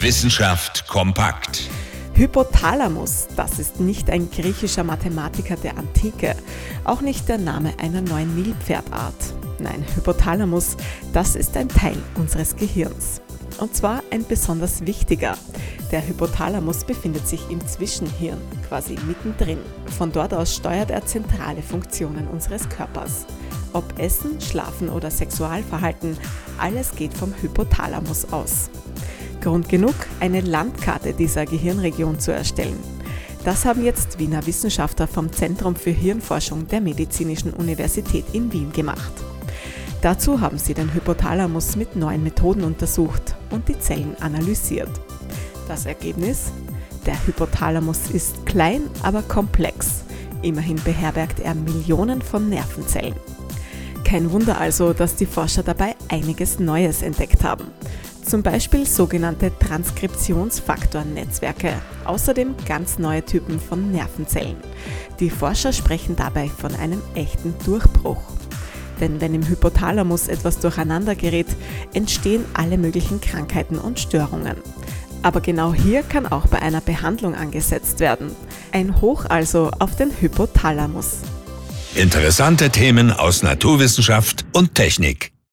Wissenschaft kompakt. Hypothalamus, das ist nicht ein griechischer Mathematiker der Antike, auch nicht der Name einer neuen Nilpferdart. Nein, Hypothalamus, das ist ein Teil unseres Gehirns. Und zwar ein besonders wichtiger. Der Hypothalamus befindet sich im Zwischenhirn, quasi mittendrin. Von dort aus steuert er zentrale Funktionen unseres Körpers. Ob Essen, Schlafen oder Sexualverhalten, alles geht vom Hypothalamus aus. Grund genug, eine Landkarte dieser Gehirnregion zu erstellen. Das haben jetzt Wiener Wissenschaftler vom Zentrum für Hirnforschung der Medizinischen Universität in Wien gemacht. Dazu haben sie den Hypothalamus mit neuen Methoden untersucht und die Zellen analysiert. Das Ergebnis? Der Hypothalamus ist klein, aber komplex. Immerhin beherbergt er Millionen von Nervenzellen. Kein Wunder also, dass die Forscher dabei einiges Neues entdeckt haben zum Beispiel sogenannte Transkriptionsfaktornetzwerke, außerdem ganz neue Typen von Nervenzellen. Die Forscher sprechen dabei von einem echten Durchbruch. Denn wenn im Hypothalamus etwas durcheinander gerät, entstehen alle möglichen Krankheiten und Störungen. Aber genau hier kann auch bei einer Behandlung angesetzt werden. Ein Hoch also auf den Hypothalamus. Interessante Themen aus Naturwissenschaft und Technik.